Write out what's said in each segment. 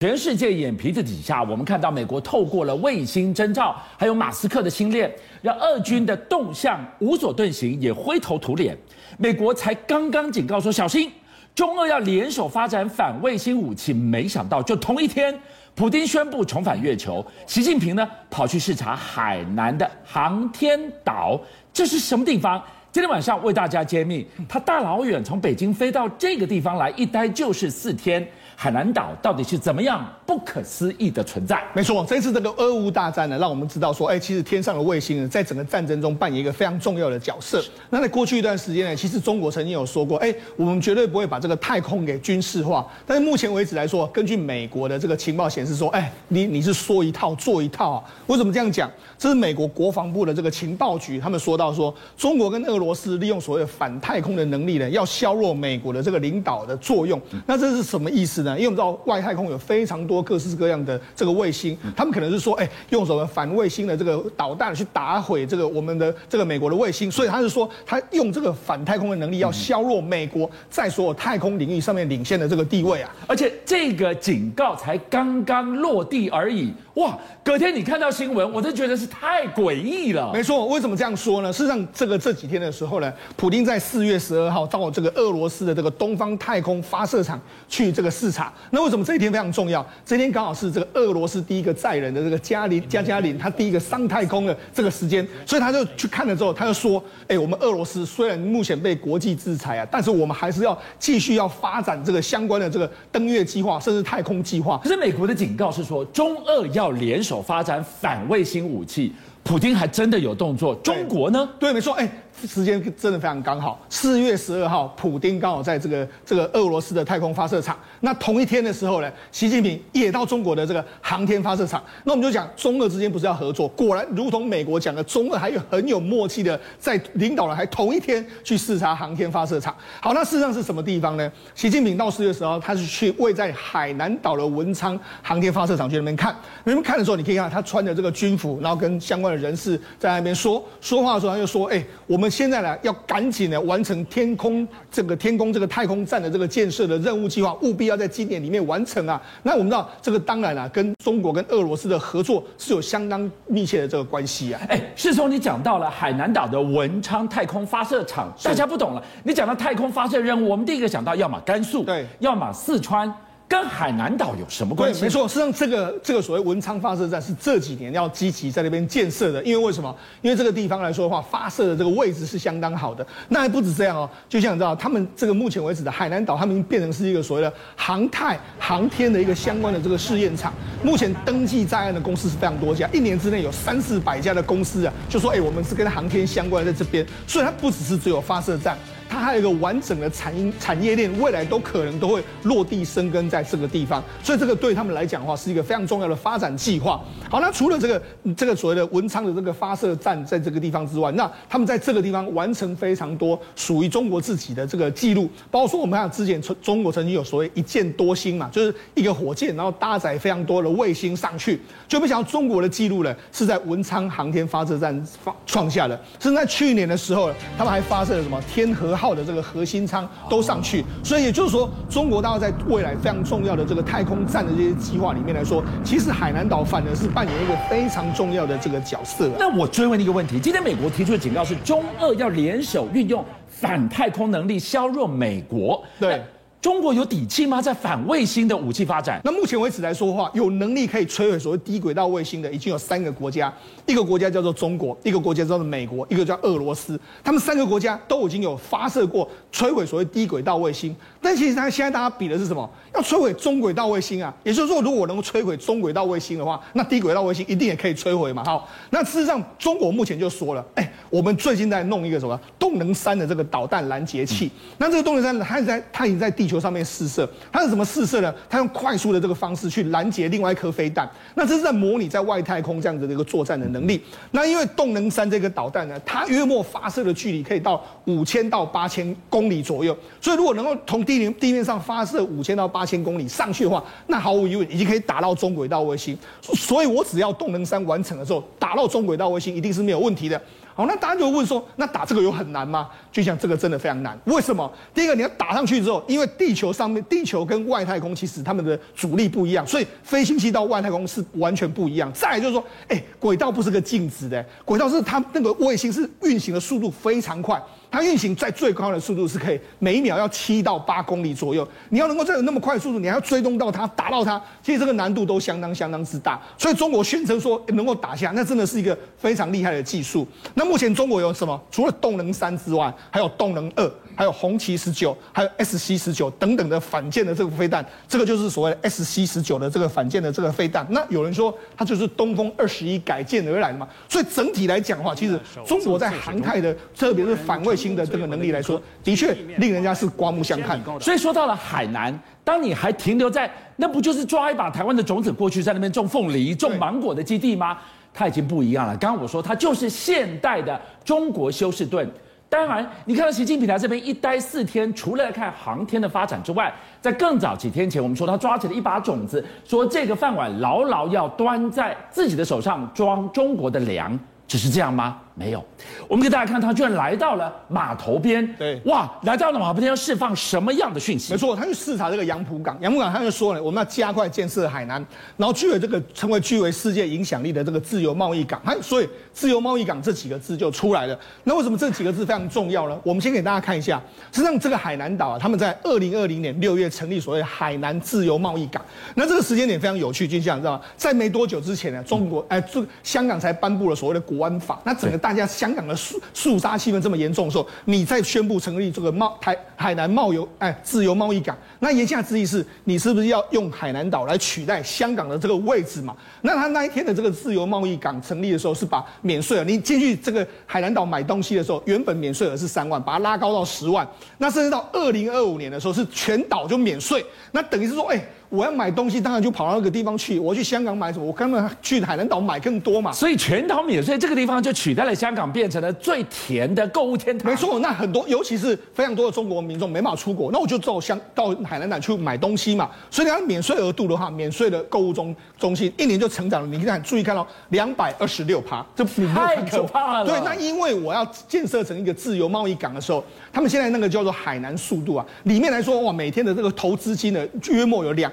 全世界眼皮子底下，我们看到美国透过了卫星征兆，还有马斯克的星链，让俄军的动向无所遁形，也灰头土脸。美国才刚刚警告说小心，中俄要联手发展反卫星武器，没想到就同一天，普丁宣布重返月球，习近平呢跑去视察海南的航天岛，这是什么地方？今天晚上为大家揭秘，他大老远从北京飞到这个地方来，一待就是四天。海南岛到底是怎么样不可思议的存在？没错，这次这个俄乌大战呢，让我们知道说，哎，其实天上的卫星呢，在整个战争中扮演一个非常重要的角色。那在过去一段时间呢，其实中国曾经有说过，哎，我们绝对不会把这个太空给军事化。但是目前为止来说，根据美国的这个情报显示说，哎，你你是说一套做一套啊？为什么这样讲？这是美国国防部的这个情报局，他们说到说，中国跟俄罗斯利用所谓的反太空的能力呢，要削弱美国的这个领导的作用。那这是什么意思呢？因为我们知道。外太空有非常多各式各样的这个卫星，他们可能是说，哎，用什么反卫星的这个导弹去打毁这个我们的这个美国的卫星，所以他是说，他用这个反太空的能力，要削弱美国在所有太空领域上面领先的这个地位啊！而且这个警告才刚刚落地而已，哇！隔天你看到新闻，我都觉得是太诡异了。没错，为什么这样说呢？事实上，这个这几天的时候呢，普京在四月十二号到这个俄罗斯的这个东方太空发射场去这个视察，那为什么这一天非常重要？这一天刚好是这个俄罗斯第一个载人的这个加林加加林他第一个上太空的这个时间，所以他就去看了之后，他就说：“哎，我们俄罗斯虽然目前被国际制裁啊，但是我们还是要继续要发展这个相关的这个登月计划，甚至太空计划。”可是美国的警告是说，中俄要联手发展反卫星武器，普京还真的有动作。中国呢？对，没错，哎。时间真的非常刚好，四月十二号，普丁刚好在这个这个俄罗斯的太空发射场。那同一天的时候呢，习近平也到中国的这个航天发射场。那我们就讲中俄之间不是要合作？果然，如同美国讲的，中俄还有很有默契的，在领导人还同一天去视察航天发射场。好，那事实上是什么地方呢？习近平到四月十号，他是去位在海南岛的文昌航天发射场去那边看。那边看的时候，你可以看他穿着这个军服，然后跟相关的人士在那边说说话的时候，他就说：“哎，我们。”现在呢，要赶紧呢完成天空这个天宫这个太空站的这个建设的任务计划，务必要在今年里面完成啊。那我们知道这个当然啊，跟中国跟俄罗斯的合作是有相当密切的这个关系啊。哎，是从你讲到了海南岛的文昌太空发射场，大家不懂了。你讲到太空发射任务，我们第一个想到要么甘肃，对，要么四川。跟海南岛有什么关系？没错，实际上这个这个所谓文昌发射站是这几年要积极在那边建设的。因为为什么？因为这个地方来说的话，发射的这个位置是相当好的。那还不止这样哦，就像你知道，他们这个目前为止的海南岛，他们变成是一个所谓的航太航天的一个相关的这个试验场。目前登记在案的公司是非常多家，一年之内有三四百家的公司啊，就说哎，我们是跟航天相关的在这边。所以它不只是只有发射站。它还有一个完整的产产业链，未来都可能都会落地生根在这个地方，所以这个对他们来讲的话是一个非常重要的发展计划。好，那除了这个这个所谓的文昌的这个发射站在这个地方之外，那他们在这个地方完成非常多属于中国自己的这个记录，包括说我们看之前中国曾经有所谓一箭多星嘛，就是一个火箭然后搭载非常多的卫星上去，就没想到中国的记录呢是在文昌航天发射站发创下的，甚至在去年的时候，他们还发射了什么天河号的这个核心舱都上去，所以也就是说，中国大陆在未来非常重要的这个太空站的这些计划里面来说，其实海南岛反而是扮演一个非常重要的这个角色。那我追问一个问题：今天美国提出的警告是，中俄要联手运用反太空能力削弱美国。对。中国有底气吗？在反卫星的武器发展？那目前为止来说的话，有能力可以摧毁所谓低轨道卫星的，已经有三个国家。一个国家叫做中国，一个国家叫做美国，一个叫俄罗斯。他们三个国家都已经有发射过摧毁所谓低轨道卫星。但其实他现在大家比的是什么？要摧毁中轨道卫星啊！也就是说，如果我能够摧毁中轨道卫星的话，那低轨道卫星一定也可以摧毁嘛。好，那事实上，中国目前就说了，哎，我们最近在弄一个什么动能三的这个导弹拦截器。那这个动能三，它在它已经在地球上面试射，它是怎么试射呢？它用快速的这个方式去拦截另外一颗飞弹。那这是在模拟在外太空这样子的一个作战的能力。那因为动能三这个导弹呢，它约莫发射的距离可以到五千到八千公里左右。所以如果能够从地面地面上发射五千到八千公里上去的话，那毫无疑问已经可以打到中轨道卫星。所以我只要动能三完成的时候，打到中轨道卫星一定是没有问题的。好，那大家就问说，那打这个有很难吗？就像这个真的非常难。为什么？第一个你要打上去之后，因为地球上面，地球跟外太空其实它们的阻力不一样，所以飞行器到外太空是完全不一样。再来就是说，哎，轨道不是个静止的，轨道是它那个卫星是运行的速度非常快。它运行在最高的速度是可以每秒要七到八公里左右。你要能够再有那么快的速度，你还要追踪到它，打到它，其实这个难度都相当相当之大。所以中国宣称说能够打下，那真的是一个非常厉害的技术。那么目前中国有什么？除了动能三之外，还有动能二，还有红旗十九，还有 SC 十九等等的反舰的这个飞弹。这个就是所谓的 SC 十九的这个反舰的这个飞弹。那有人说它就是东风二十一改建而来的嘛。所以整体来讲的话，其实中国在航太的，特别是反卫。星的这个能力来说，的确令人家是刮目相看。所以说到了海南，当你还停留在那不就是抓一把台湾的种子过去在那边种凤梨、种芒果的基地吗？它已经不一样了。刚刚我说它就是现代的中国休斯顿。当然，你看到习近平来这边一待四天，除了看航天的发展之外，在更早几天前，我们说他抓起了一把种子，说这个饭碗牢牢要端在自己的手上，装中国的粮。只是这样吗？没有，我们给大家看，他居然来到了码头边。对，哇，来到了码头边要释放什么样的讯息？没错，他去视察这个杨浦港。杨浦港他就说了，我们要加快建设海南，然后具有这个成为具为世界影响力的这个自由贸易港。还所以自由贸易港这几个字就出来了。那为什么这几个字非常重要呢？我们先给大家看一下，实际上这个海南岛啊，他们在二零二零年六月成立所谓海南自由贸易港。那这个时间点非常有趣，就像你知道吗？在没多久之前呢，中国哎，这香港才颁布了所谓的国安法。那整个大大家香港的肃肃杀气氛这么严重的时候，你再宣布成立这个贸台海南贸游哎自由贸易港，那言下之意是你是不是要用海南岛来取代香港的这个位置嘛？那他那一天的这个自由贸易港成立的时候，是把免税额，你进去这个海南岛买东西的时候，原本免税额是三万，把它拉高到十万，那甚至到二零二五年的时候是全岛就免税，那等于是说哎。我要买东西，当然就跑到那个地方去。我去香港买什么？我根本去海南岛买更多嘛。所以全岛免税这个地方就取代了香港，变成了最甜的购物天堂。没错，那很多，尤其是非常多的中国民众没办法出国，那我就到香到海南岛去买东西嘛。所以你要免税额度的话，免税的购物中中心一年就成长了。你看，注意看到两百二十六趴，这太可怕了。对，那因为我要建设成一个自由贸易港的时候，他们现在那个叫做海南速度啊，里面来说哇，每天的这个投资金呢，约莫有两。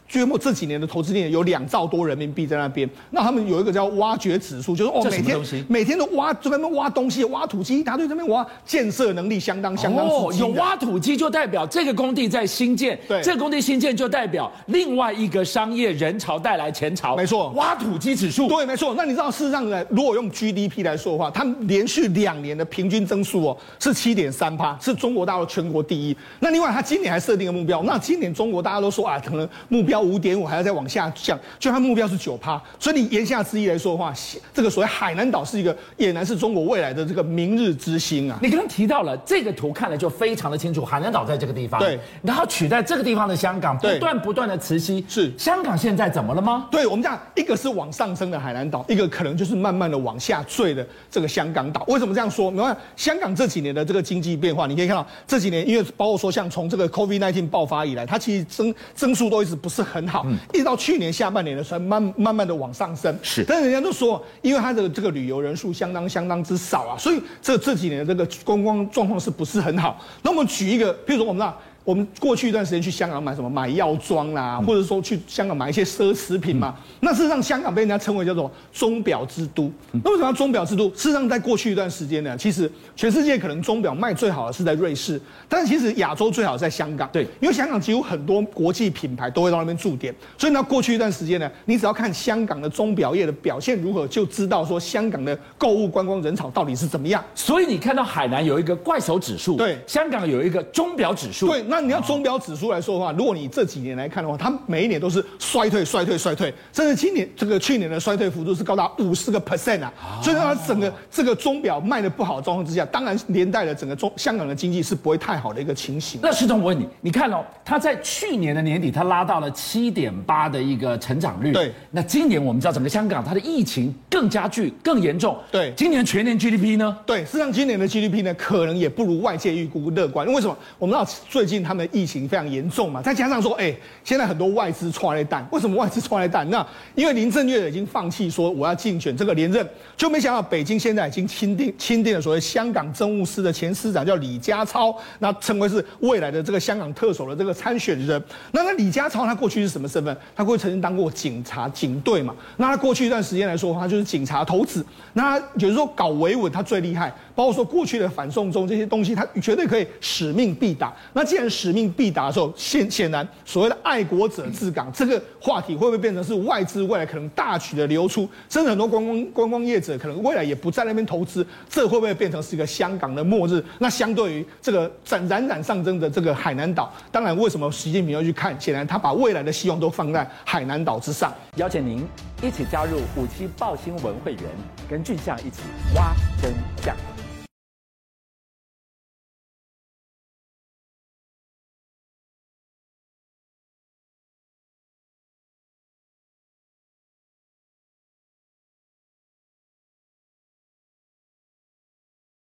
约莫这几年的投资金有两兆多人民币在那边，那他们有一个叫挖掘指数，就是哦每天每天都挖，就在那边挖东西，挖土机一大堆，在那边挖，建设能力相当相当。哦，有挖土机就代表这个工地在新建，对，这个工地新建就代表另外一个商业人潮带来钱潮。没错，挖土机指数，对，没错。那你知道事实上呢，如果用 GDP 来说的话，它连续两年的平均增速哦是七点三趴，是中国大陆全国第一。那另外，它今年还设定个目标，那今年中国大家都说啊，可能目标。五点五还要再往下降，就它目标是九趴，所以你言下之意来说的话，这个所谓海南岛是一个，俨然是中国未来的这个明日之星啊。你刚刚提到了这个图，看了就非常的清楚，海南岛在这个地方，对，然后取代这个地方的香港，不断不断的磁吸，是香港现在怎么了吗？对，我们讲一个是往上升的海南岛，一个可能就是慢慢的往下坠的这个香港岛。为什么这样说？你看香港这几年的这个经济变化，你可以看到这几年，因为包括说像从这个 COVID-19 爆发以来，它其实增增速都一直不是很好。一直到去年下半年的时候，慢慢慢的往上升。是，但是人家都说，因为它的这个旅游人数相当相当之少啊，所以这这几年的这个观光状况是不是很好？那我们举一个，譬如说我们那。我们过去一段时间去香港买什么？买药妆啦，或者说去香港买一些奢侈品嘛。那事实上，香港被人家称为叫做钟表之都。那为什么要钟表之都？事实上，在过去一段时间呢，其实全世界可能钟表卖最好的是在瑞士，但是其实亚洲最好在香港。对，因为香港几乎很多国际品牌都会到那边驻点，所以呢，过去一段时间呢，你只要看香港的钟表业的表现如何，就知道说香港的购物观光人潮到底是怎么样。所以你看到海南有一个怪手指数，对，香港有一个钟表指数，对。那你要钟表指数来说的话，如果你这几年来看的话，它每一年都是衰退、衰退、衰退，甚至今年这个去年的衰退幅度是高达五十个 percent 啊。所以它整个这个钟表卖的不好的状况之下，当然连带了整个中香港的经济是不会太好的一个情形。那石总，我问你，你看哦，它在去年的年底，它拉到了七点八的一个成长率。对。那今年我们知道整个香港它的疫情更加剧、更严重。对。今年全年 GDP 呢？对，事实上今年的 GDP 呢，可能也不如外界预估乐观。为什么？我们知道最近。他们疫情非常严重嘛，再加上说，哎，现在很多外资出来蛋，为什么外资出来蛋？那因为林郑月已经放弃说我要竞选这个连任，就没想到北京现在已经钦定钦定了所谓香港政务司的前司长叫李家超，那成为是未来的这个香港特首的这个参选人。那那李家超他过去是什么身份？他过去曾经当过警察警队嘛，那他过去一段时间来说，他就是警察头子。那他就是说搞维稳他最厉害，包括说过去的反送中这些东西，他绝对可以使命必达。那既然使命必达的时候，显显然所谓的爱国者治港这个话题会不会变成是外资未来可能大举的流出？甚至很多观光观光业者可能未来也不在那边投资，这会不会变成是一个香港的末日？那相对于这个冉冉冉上升的这个海南岛，当然为什么习近平要去看？显然他把未来的希望都放在海南岛之上。邀请您一起加入五七爆新闻会员，跟俊相一起挖真相。